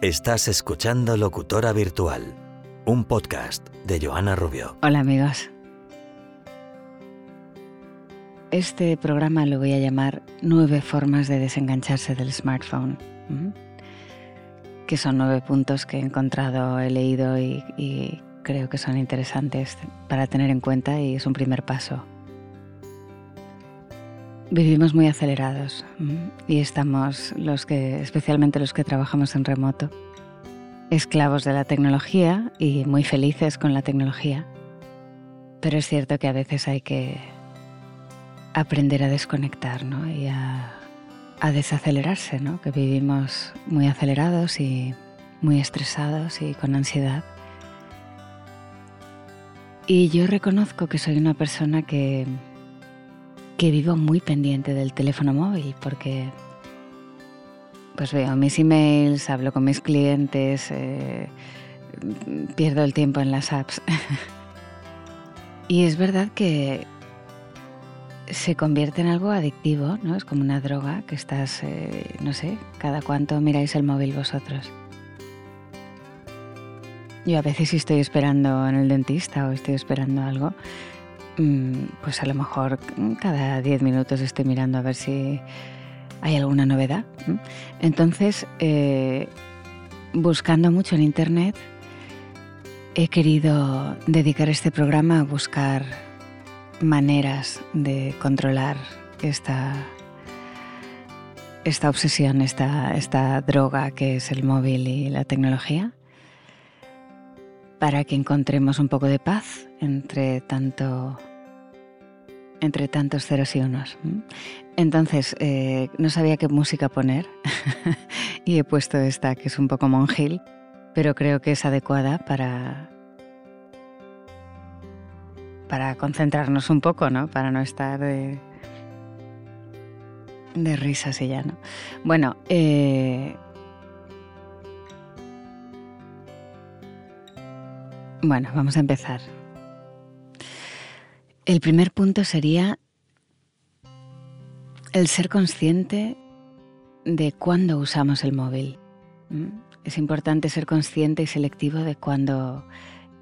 Estás escuchando Locutora Virtual, un podcast de Joana Rubio. Hola amigos. Este programa lo voy a llamar Nueve formas de desengancharse del smartphone, que son nueve puntos que he encontrado, he leído y, y creo que son interesantes para tener en cuenta y es un primer paso. Vivimos muy acelerados y estamos los que, especialmente los que trabajamos en remoto, esclavos de la tecnología y muy felices con la tecnología. Pero es cierto que a veces hay que aprender a desconectar y a, desacelerarse, ¿no? que vivimos muy acelerados y muy estresados y con ansiedad. Y yo reconozco que soy una persona que que vivo muy pendiente del teléfono móvil porque pues veo mis emails, hablo con mis clientes, eh, pierdo el tiempo en las apps. y es verdad que se convierte en algo adictivo, ¿no? Es como una droga que estás, eh, no sé, cada cuánto miráis el móvil vosotros. Yo a veces si estoy esperando en el dentista o estoy esperando algo, pues a lo mejor cada 10 minutos estoy mirando a ver si hay alguna novedad. Entonces, eh, buscando mucho en Internet, he querido dedicar este programa a buscar maneras de controlar esta, esta obsesión, esta, esta droga que es el móvil y la tecnología para que encontremos un poco de paz entre tanto entre tantos ceros y unos. Entonces, eh, no sabía qué música poner y he puesto esta que es un poco monjil, pero creo que es adecuada para, para concentrarnos un poco, ¿no? Para no estar de, de risas y ya, ¿no? Bueno, eh, Bueno, vamos a empezar. El primer punto sería el ser consciente de cuándo usamos el móvil. Es importante ser consciente y selectivo de cuándo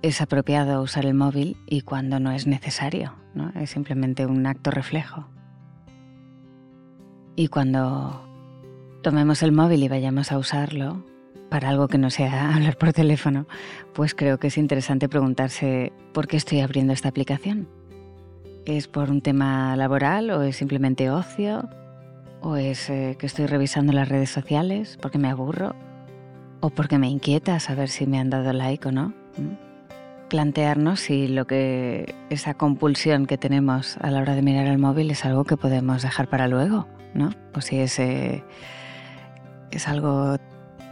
es apropiado usar el móvil y cuándo no es necesario. ¿no? Es simplemente un acto reflejo. Y cuando tomemos el móvil y vayamos a usarlo, para algo que no sea hablar por teléfono, pues creo que es interesante preguntarse por qué estoy abriendo esta aplicación. ¿Es por un tema laboral o es simplemente ocio? ¿O es eh, que estoy revisando las redes sociales porque me aburro? ¿O porque me inquieta saber si me han dado like o no? ¿Mm? Plantearnos si lo que esa compulsión que tenemos a la hora de mirar el móvil es algo que podemos dejar para luego, ¿no? O si es, eh, es algo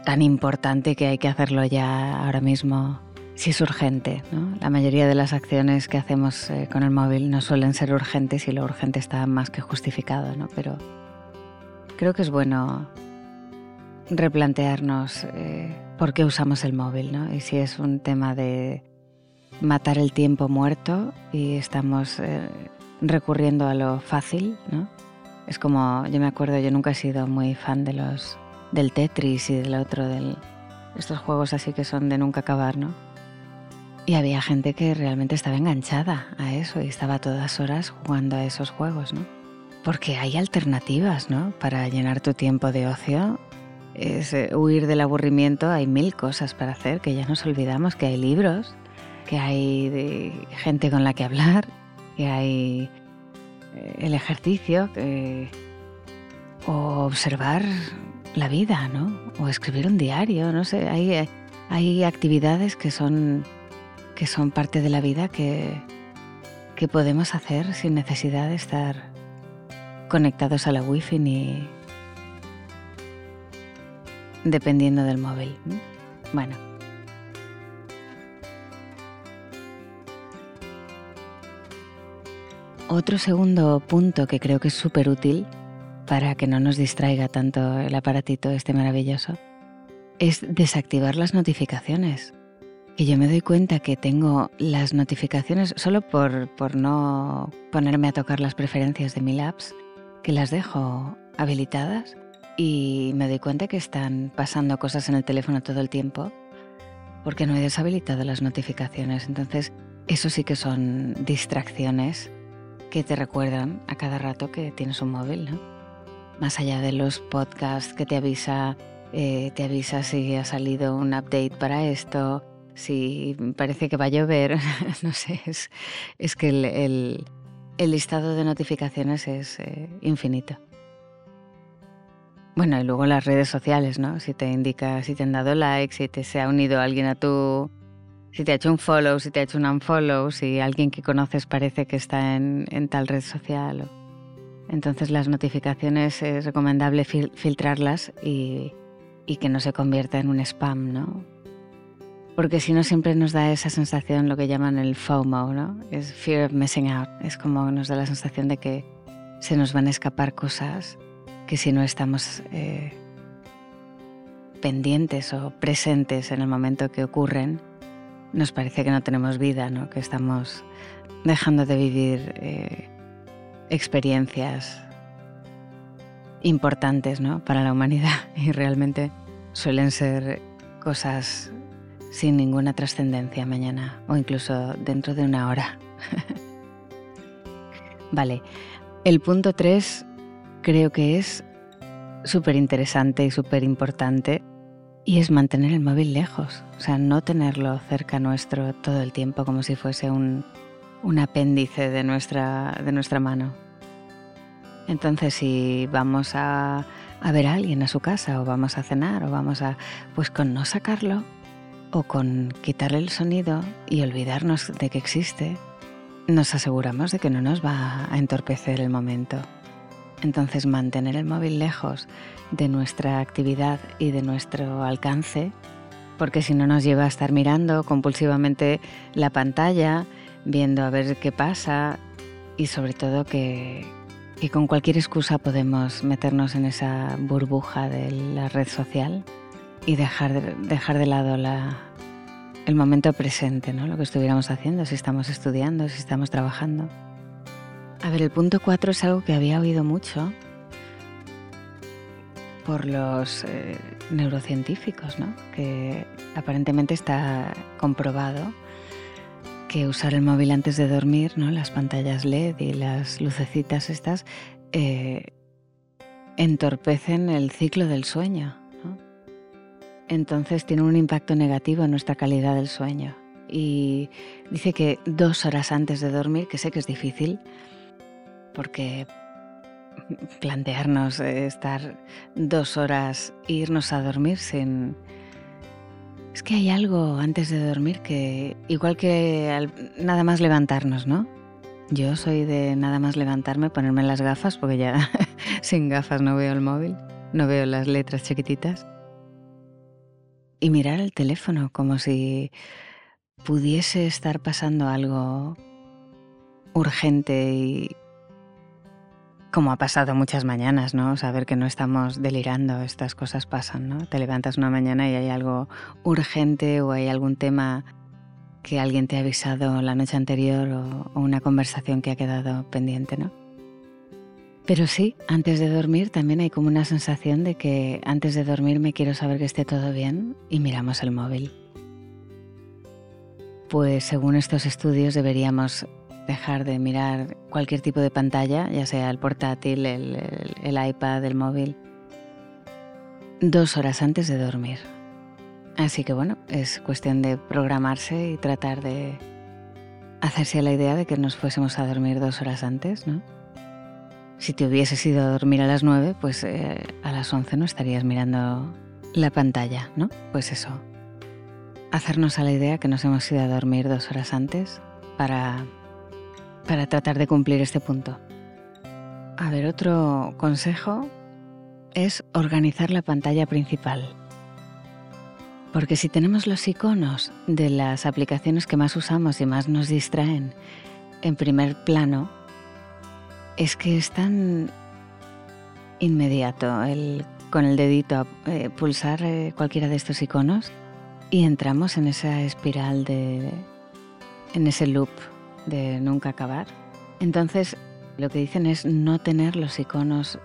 tan importante que hay que hacerlo ya ahora mismo si es urgente. ¿no? La mayoría de las acciones que hacemos eh, con el móvil no suelen ser urgentes y lo urgente está más que justificado, ¿no? pero creo que es bueno replantearnos eh, por qué usamos el móvil ¿no? y si es un tema de matar el tiempo muerto y estamos eh, recurriendo a lo fácil. ¿no? Es como, yo me acuerdo, yo nunca he sido muy fan de los del Tetris y del otro, de estos juegos así que son de nunca acabar, ¿no? Y había gente que realmente estaba enganchada a eso y estaba todas horas jugando a esos juegos, ¿no? Porque hay alternativas, ¿no? Para llenar tu tiempo de ocio. Es eh, huir del aburrimiento, hay mil cosas para hacer, que ya nos olvidamos, que hay libros, que hay gente con la que hablar, que hay eh, el ejercicio, o observar la vida, ¿no? O escribir un diario, no sé, hay, hay actividades que son, que son parte de la vida que, que podemos hacer sin necesidad de estar conectados a la wifi ni dependiendo del móvil. Bueno. Otro segundo punto que creo que es súper útil para que no nos distraiga tanto el aparatito este maravilloso, es desactivar las notificaciones. Y yo me doy cuenta que tengo las notificaciones solo por, por no ponerme a tocar las preferencias de mil apps, que las dejo habilitadas y me doy cuenta que están pasando cosas en el teléfono todo el tiempo porque no he deshabilitado las notificaciones. Entonces, eso sí que son distracciones que te recuerdan a cada rato que tienes un móvil, ¿no? Más allá de los podcasts que te avisa, eh, te avisa si ha salido un update para esto, si parece que va a llover, no sé, es, que el, listado de notificaciones es eh, infinito. Bueno, y luego las redes sociales, ¿no? Si te indica, si te han dado like, si te se ha unido alguien a tu... Si te ha hecho un follow, si te ha hecho un unfollow, si alguien que conoces parece que está en, tal red social. Entonces las notificaciones es recomendable filtrarlas y, que no se convierta en un spam, ¿no? Porque si no siempre nos da esa sensación, lo que llaman el FOMO, ¿no? Es fear of missing out. Es como nos da la sensación de que se nos van a escapar cosas que si no estamos eh, pendientes o presentes en el momento que ocurren, nos parece que no tenemos vida, ¿no? que estamos dejando de vivir eh, experiencias importantes ¿no? para la humanidad y realmente suelen ser cosas sin ninguna trascendencia mañana o incluso dentro de una hora. vale, el punto 3 creo que es súper interesante y súper importante y es mantener el móvil lejos, o sea, no tenerlo cerca nuestro todo el tiempo como si fuese un, apéndice de nuestra, de nuestra mano. Entonces, si vamos a, a ver a alguien a su casa o vamos a cenar o vamos a, pues con no sacarlo o con quitarle el sonido y olvidarnos de que existe, nos aseguramos de que no nos va a entorpecer el momento. Entonces mantener el móvil lejos de nuestra actividad y de nuestro alcance, porque si no nos lleva a estar mirando compulsivamente la pantalla, viendo a ver qué pasa y sobre todo que, con cualquier excusa podemos meternos en esa burbuja de la red social y dejar de, dejar de lado el momento presente, ¿no? lo que estuviéramos haciendo, si estamos estudiando, si estamos trabajando. A ver, el punto 4 es algo que había oído mucho por los eh, neurocientíficos, ¿no? que aparentemente está comprobado que usar el móvil antes de dormir, ¿no? las pantallas LED y las lucecitas estas, eh, entorpecen el ciclo del sueño. Entonces tiene un impacto negativo en nuestra calidad del sueño. Y dice que dos horas antes de dormir, que sé que es difícil, porque plantearnos estar dos horas e irnos a dormir sin... Es que hay algo antes de dormir que, igual que nada más levantarnos, ¿no? Yo soy de nada más levantarme, ponerme las gafas, porque ya sin gafas no veo el móvil, no veo las letras chiquititas. Y mirar el teléfono como si pudiese estar pasando algo urgente y, como ha pasado muchas mañanas, ¿no? Saber que no estamos delirando, estas cosas pasan, ¿no? Te levantas una mañana y hay algo urgente o hay algún tema que alguien te ha avisado la noche anterior o, una conversación que ha quedado pendiente, ¿no? Pero sí, antes de dormir también hay como una sensación de que antes de dormir me quiero saber que esté todo bien y miramos el móvil. Pues según estos estudios deberíamos dejar de mirar cualquier tipo de pantalla, ya sea el portátil, el, iPad, el móvil, dos horas antes de dormir. Así que bueno, es cuestión de programarse y tratar de hacerse la idea de que nos fuésemos a dormir dos horas antes, ¿no? Si te hubieses ido a dormir a las nueve, pues eh, a las once no estarías mirando la pantalla, ¿no? Pues eso. Hacernos a la idea que nos hemos ido a dormir dos horas antes para para tratar de cumplir este punto. A ver, otro consejo es organizar la pantalla principal. Porque si tenemos los iconos de las aplicaciones que más usamos y más nos distraen en primer plano, es que es tan inmediato el con el dedito eh, pulsar eh, cualquiera de estos iconos y entramos en esa espiral de en ese loop de nunca acabar. Entonces, lo que dicen es no tener los iconos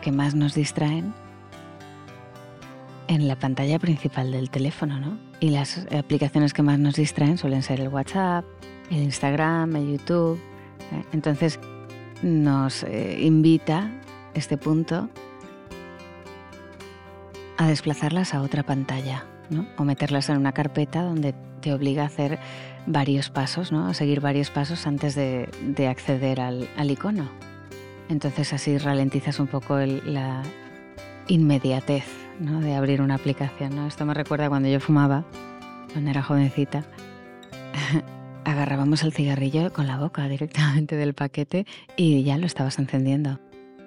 que más nos distraen en la pantalla principal del teléfono, ¿no? Y las aplicaciones que más nos distraen suelen ser el WhatsApp, el Instagram, el YouTube. ¿eh? Entonces nos eh, invita este punto a desplazarlas a otra pantalla, ¿no? O meterlas en una carpeta donde te obliga a hacer varios pasos, ¿no? A seguir varios pasos antes de, acceder al, icono. Entonces así ralentizas un poco la inmediatez de abrir una aplicación. Esto me recuerda cuando yo fumaba, cuando era jovencita. Agarrábamos el cigarrillo con la boca directamente del paquete y ya lo estabas encendiendo.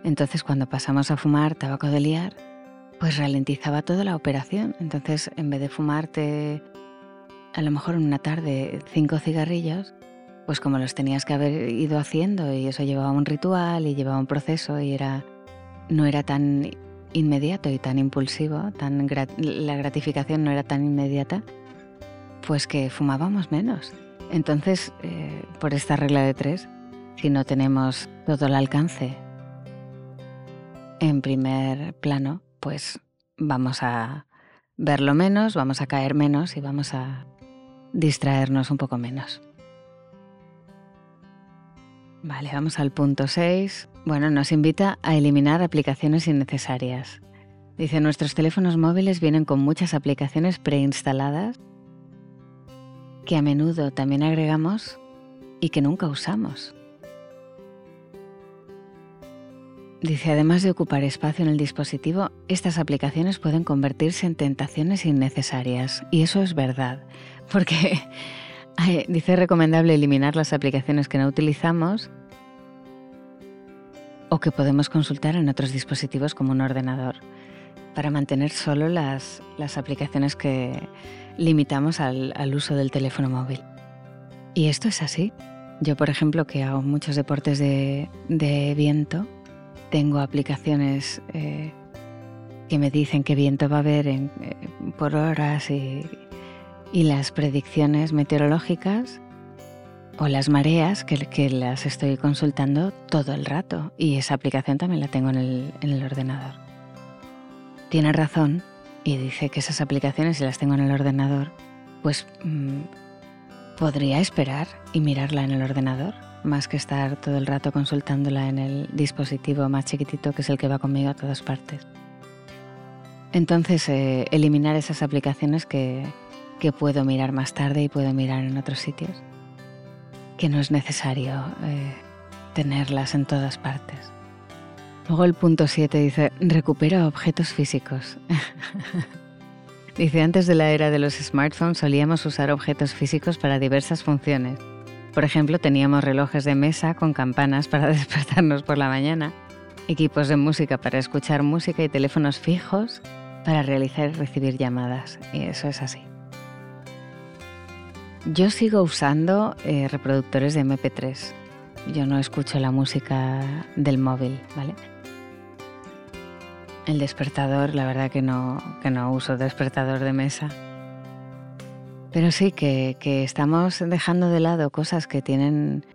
Entonces cuando pasamos a fumar tabaco de liar, pues ralentizaba toda la operación. Entonces en vez de fumarte a lo mejor en una tarde cinco cigarrillos, pues como los tenías que haber ido haciendo y eso llevaba un ritual y llevaba un proceso y era no era tan inmediato y tan impulsivo, tan la gratificación no era tan inmediata, pues que fumábamos menos. Entonces, eh, por esta regla de tres, si no tenemos todo el alcance en primer plano, pues vamos a verlo menos, vamos a caer menos y vamos a distraernos un poco menos. Vale, vamos al punto 6. Bueno, nos invita a eliminar aplicaciones innecesarias. Dice, nuestros teléfonos móviles vienen con muchas aplicaciones preinstaladas que a menudo también agregamos y que nunca usamos. Dice, además de ocupar espacio en el dispositivo, estas aplicaciones pueden convertirse en tentaciones innecesarias. Y eso es verdad, porque dice recomendable eliminar las aplicaciones que no utilizamos o que podemos consultar en otros dispositivos como un ordenador, para mantener solo las, aplicaciones que limitamos al, uso del teléfono móvil. Y esto es así. Yo, por ejemplo, que hago muchos deportes de viento, tengo aplicaciones eh, que me dicen qué viento va a haber eh, por horas y, las predicciones meteorológicas o las mareas que, las estoy consultando todo el rato y esa aplicación también la tengo en el, ordenador. Tiene razón y dice que esas aplicaciones si las tengo en el ordenador, pues mm, podría esperar y mirarla en el ordenador más que estar todo el rato consultándola en el dispositivo más chiquitito que es el que va conmigo a todas partes. Entonces, eh, eliminar esas aplicaciones que, puedo mirar más tarde y puedo mirar en otros sitios, que no es necesario eh, tenerlas en todas partes. Luego el punto 7 dice, recupera objetos físicos. dice, antes de la era de los smartphones solíamos usar objetos físicos para diversas funciones por ejemplo, teníamos relojes de mesa con campanas para despertarnos por la mañana, equipos de música para escuchar música y teléfonos fijos para realizar y recibir llamadas. Y eso es así. Yo sigo usando eh, reproductores de MP3. Yo no escucho la música del móvil, ¿vale? El despertador, la verdad que no, que no uso despertador de mesa. Pero sí que, estamos dejando de lado cosas que tienen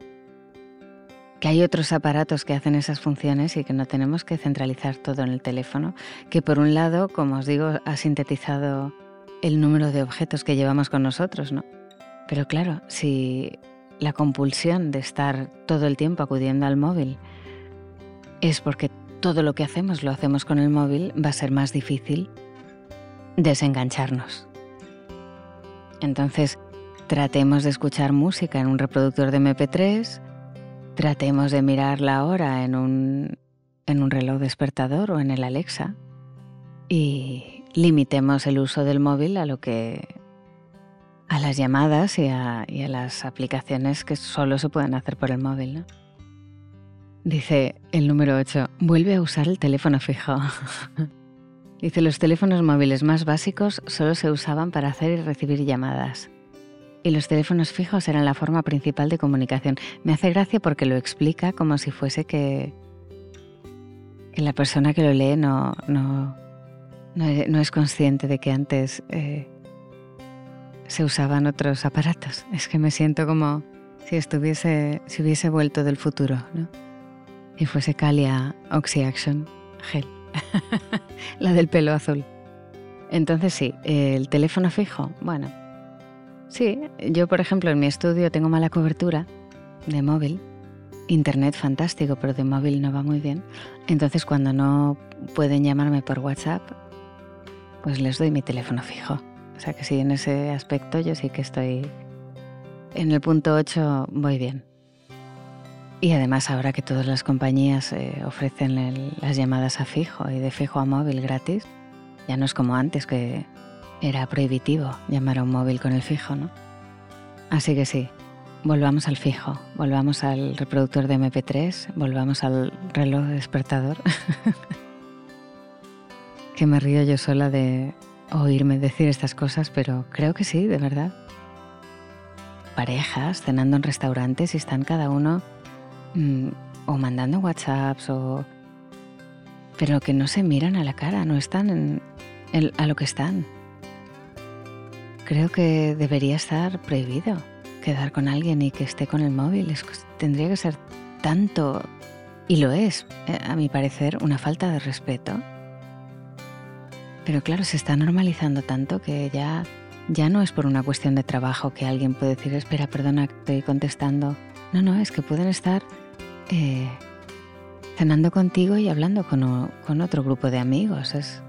que hay otros aparatos que hacen esas funciones y que no tenemos que centralizar todo en el teléfono, que por un lado, como os digo, ha sintetizado el número de objetos que llevamos con nosotros, ¿no? Pero claro, si la compulsión de estar todo el tiempo acudiendo al móvil es porque todo lo que hacemos lo hacemos con el móvil, va a ser más difícil desengancharnos. Entonces, tratemos de escuchar música en un reproductor de MP3, tratemos de mirar la hora en un, en un reloj despertador o en el Alexa y limitemos el uso del móvil a lo que a las llamadas y a, y a, las aplicaciones que solo se pueden hacer por el móvil. Dice el número 8, vuelve a usar el teléfono fijo. Dice, los teléfonos móviles más básicos solo se usaban para hacer y recibir llamadas. Y los teléfonos fijos eran la forma principal de comunicación. Me hace gracia porque lo explica como si fuese que, la persona que lo lee no, no, no, es consciente de que antes eh, se usaban otros aparatos. Es que me siento como si estuviese, si hubiese vuelto del futuro, ¿no? Y fuese Calia Oxy Action Gel. la del pelo azul. Entonces sí, el teléfono fijo, bueno, sí, yo por ejemplo en mi estudio tengo mala cobertura de móvil, internet fantástico, pero de móvil no va muy bien. Entonces cuando no pueden llamarme por WhatsApp, pues les doy mi teléfono fijo. O sea que sí, en ese aspecto yo sí que estoy en el punto 8 voy bien. Y además ahora que todas las compañías eh, ofrecen las llamadas a fijo y de fijo a móvil gratis, ya no es como antes que era prohibitivo llamar a un móvil con el fijo, ¿no? Así que sí, volvamos al fijo, volvamos al reproductor de MP3, volvamos al reloj despertador. que me río yo sola de oírme decir estas cosas, pero creo que sí, de verdad. Parejas cenando en restaurantes y están cada uno mm, o mandando WhatsApps o... pero que no se miran a la cara, no están en, a lo que están. Creo que debería estar prohibido quedar con alguien y que esté con el móvil. tendría que ser tanto, y lo es, eh, a mi parecer, una falta de respeto. Pero claro, se está normalizando tanto que ya, ya no es por una cuestión de trabajo que alguien puede decir, espera, perdona, estoy contestando. No, no, es que pueden estar eh, cenando contigo y hablando con, con otro grupo de amigos. Es,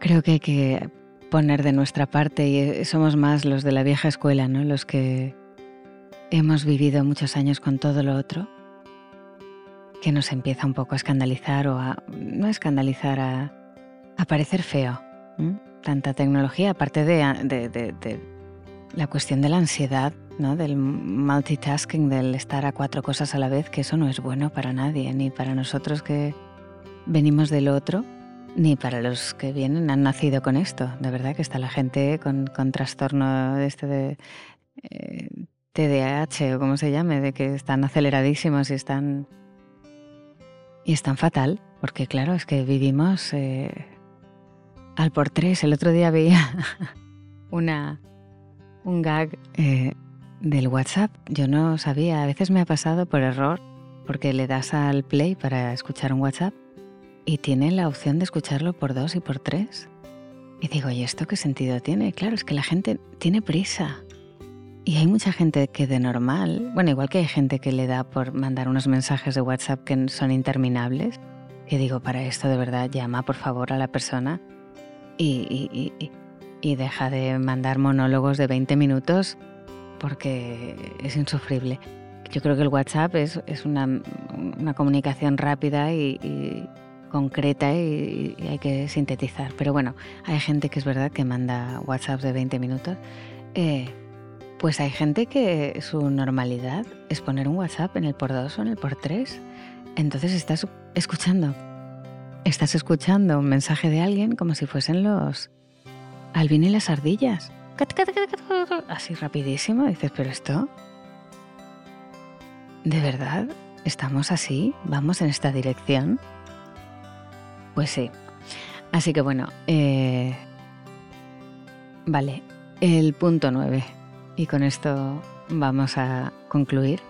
Creo que hay que poner de nuestra parte y eh, somos más los de la vieja escuela, ¿no? Los que hemos vivido muchos años con todo lo otro, que nos empieza un poco a escandalizar o a, no a escandalizar, a, parecer feo. Tanta tecnología, aparte de, la cuestión de la ansiedad, del multitasking, del estar a cuatro cosas a la vez, que eso no es bueno para nadie, ni para nosotros que venimos del otro ni para los que vienen han nacido con esto. De verdad que está la gente con, con trastorno este de eh, TDAH o como se llame, de que están aceleradísimos y están y están fatal, porque claro, es que vivimos eh, al por tres. El otro día veía una un gag eh, del WhatsApp. Yo no sabía, a veces me ha pasado por error, porque le das al play para escuchar un WhatsApp y tiene la opción de escucharlo por dos y por tres. Y digo, ¿y esto qué sentido tiene? Claro, es que la gente tiene prisa. Y hay mucha gente que de normal, bueno, igual que hay gente que le da por mandar unos mensajes de WhatsApp que son interminables, que digo, para esto de verdad llama por favor a la persona y, y, deja de mandar monólogos de 20 minutos porque es insufrible. Yo creo que el WhatsApp es, es una, una comunicación rápida y, concreta y, hay que sintetizar. Pero bueno, hay gente que es verdad que manda WhatsApp de 20 minutos. Eh, pues hay gente que su normalidad es poner un WhatsApp en el por 2 o en el por 3. Entonces estás escuchando. Estás escuchando un mensaje de alguien como si fuesen los Alvin y las ardillas. Así rapidísimo. Dices, pero esto... ¿De verdad? ¿Estamos así? ¿Vamos en esta dirección? Pues sí. Así que bueno, eh, vale, el punto 9. Y con esto vamos a concluir,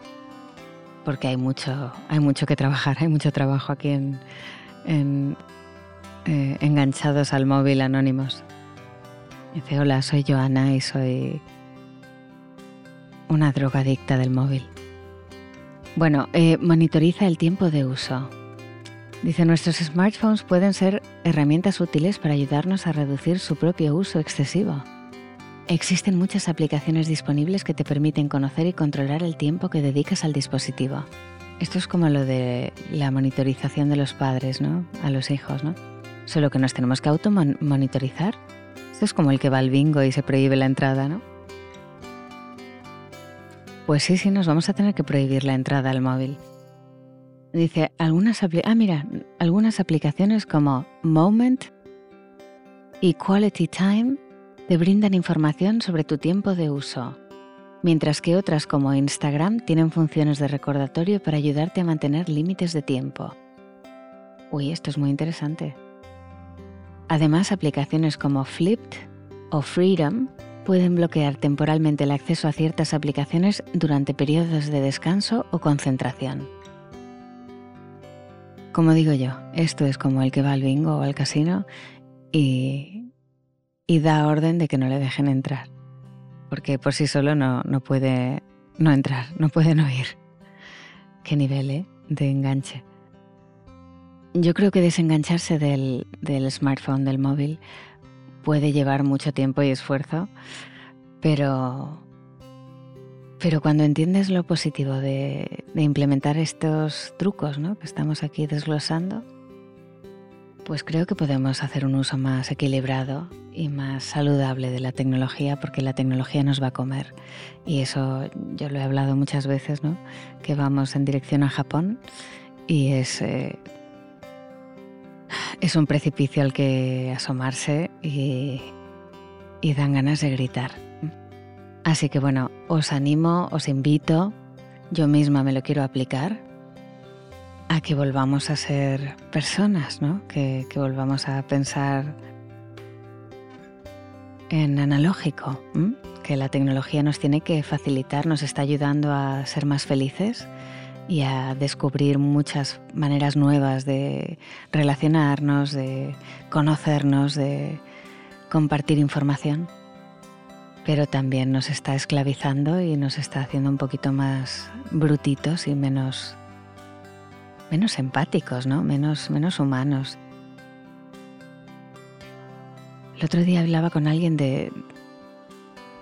porque hay mucho, hay mucho que trabajar, hay mucho trabajo aquí en, eh, enganchados al móvil anónimos. Dice, hola, soy Joana y soy una drogadicta del móvil. Bueno, eh, monitoriza el tiempo de uso. Dice, nuestros smartphones pueden ser herramientas útiles para ayudarnos a reducir su propio uso excesivo. Existen muchas aplicaciones disponibles que te permiten conocer y controlar el tiempo que dedicas al dispositivo. Esto es como lo de la monitorización de los padres, ¿no? A los hijos, ¿no? Solo que nos tenemos que automonitorizar. Es como el que va al bingo y se prohíbe la entrada, ¿no? Pues sí, sí, nos vamos a tener que prohibir la entrada al móvil. Dice, algunas, ah, mira, algunas aplicaciones como Moment y Quality Time te brindan información sobre tu tiempo de uso, mientras que otras como Instagram tienen funciones de recordatorio para ayudarte a mantener límites de tiempo. Uy, esto es muy interesante. Además, aplicaciones como Flipped o Freedom pueden bloquear temporalmente el acceso a ciertas aplicaciones durante periodos de descanso o concentración. como digo yo, esto es como el que va al bingo o al casino y, da orden de que no le dejen entrar, porque por sí solo no, no puede no entrar, no puede no ir. Qué nivel ¿eh? de enganche. Yo creo que desengancharse del, del smartphone, del móvil, puede llevar mucho tiempo y esfuerzo, pero, pero cuando entiendes lo positivo de, implementar estos trucos ¿no? que estamos aquí desglosando, pues creo que podemos hacer un uso más equilibrado y más saludable de la tecnología porque la tecnología nos va a comer. Y eso yo lo he hablado muchas veces, ¿no? Que vamos en dirección a Japón y es, eh, es un precipicio al que asomarse y, dan ganas de gritar. Así que bueno, os animo, os invito, yo misma me lo quiero aplicar a que volvamos a ser personas, ¿no? que, volvamos a pensar en analógico, que la tecnología nos tiene que facilitar, nos está ayudando a ser más felices y a descubrir muchas maneras nuevas de relacionarnos, de conocernos, de compartir información, pero también nos está esclavizando y nos está haciendo un poquito más brutitos y menos, menos empáticos, ¿no? menos, menos humanos. El otro día hablaba con alguien de,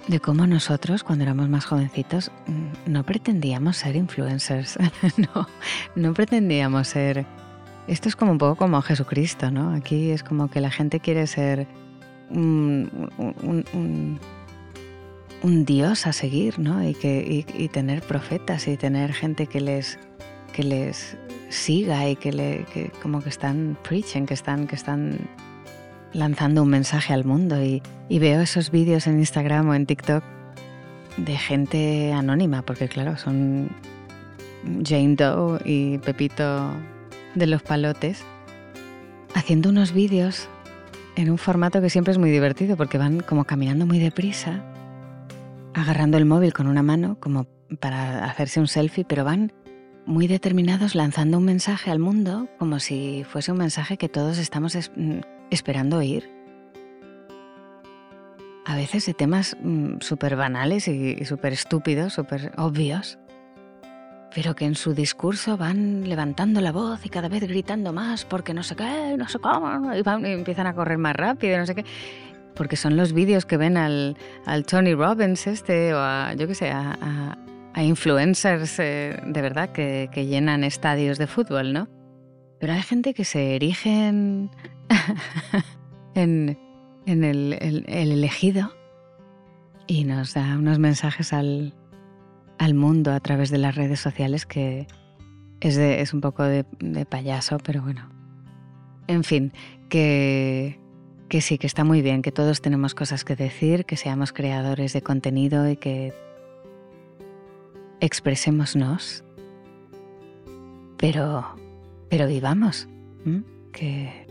de cómo nosotros, cuando éramos más jovencitos, mm, no pretendíamos ser influencers. no, no pretendíamos ser. Esto es como un poco como Jesucristo, ¿no? Aquí es como que la gente quiere ser un, dios a seguir, ¿no? Y, que, y, tener profetas y tener gente que les, que les siga y que, le, que como que están preaching, que están, que están lanzando un mensaje al mundo y, veo esos vídeos en Instagram o en TikTok de gente anónima, porque claro, son Jane Doe y Pepito de los palotes, haciendo unos vídeos en un formato que siempre es muy divertido, porque van como caminando muy deprisa, agarrando el móvil con una mano, como para hacerse un selfie, pero van muy determinados lanzando un mensaje al mundo, como si fuese un mensaje que todos estamos esperando oír. A veces de temas mm, súper banales y, súper estúpidos, súper obvios, pero que en su discurso van levantando la voz y cada vez gritando más porque no sé qué, no sé cómo, y, van, empiezan a correr más rápido, no sé qué. Porque son los vídeos que ven al, Tony Robbins este o a, yo qué sé, a, influencers eh, de verdad que, que llenan estadios de fútbol, ¿no? Pero hay gente que se erige en, en, el, elegido y nos da unos mensajes al, mundo a través de las redes sociales que es, es un poco de, payaso, pero bueno. En fin, que, que sí, que está muy bien, que todos tenemos cosas que decir, que seamos creadores de contenido y que expresémonos, pero, pero vivamos, que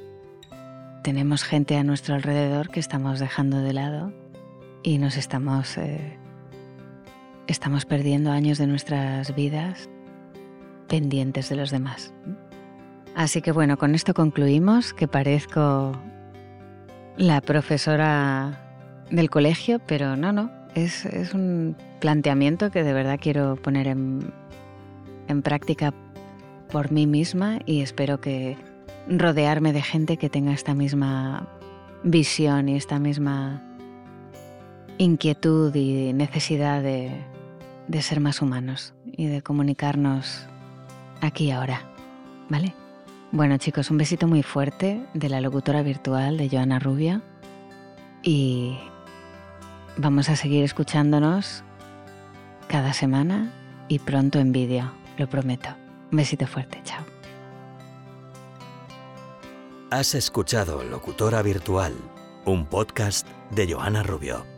tenemos gente a nuestro alrededor que estamos dejando de lado y nos estamos, eh, estamos perdiendo años de nuestras vidas pendientes de los demás. Así que bueno, con esto concluimos, que parezco la profesora del colegio, pero no, no, es, es un planteamiento que de verdad quiero poner en, en práctica por mí misma y espero que rodearme de gente que tenga esta misma visión y esta misma inquietud y necesidad de, ser más humanos y de comunicarnos aquí y ahora. ¿Vale? Bueno chicos, un besito muy fuerte de la locutora virtual de Joana Rubia y vamos a seguir escuchándonos cada semana y pronto en vídeo, lo prometo. Un besito fuerte, chao. Has escuchado Locutora Virtual, un podcast de Joana Rubio.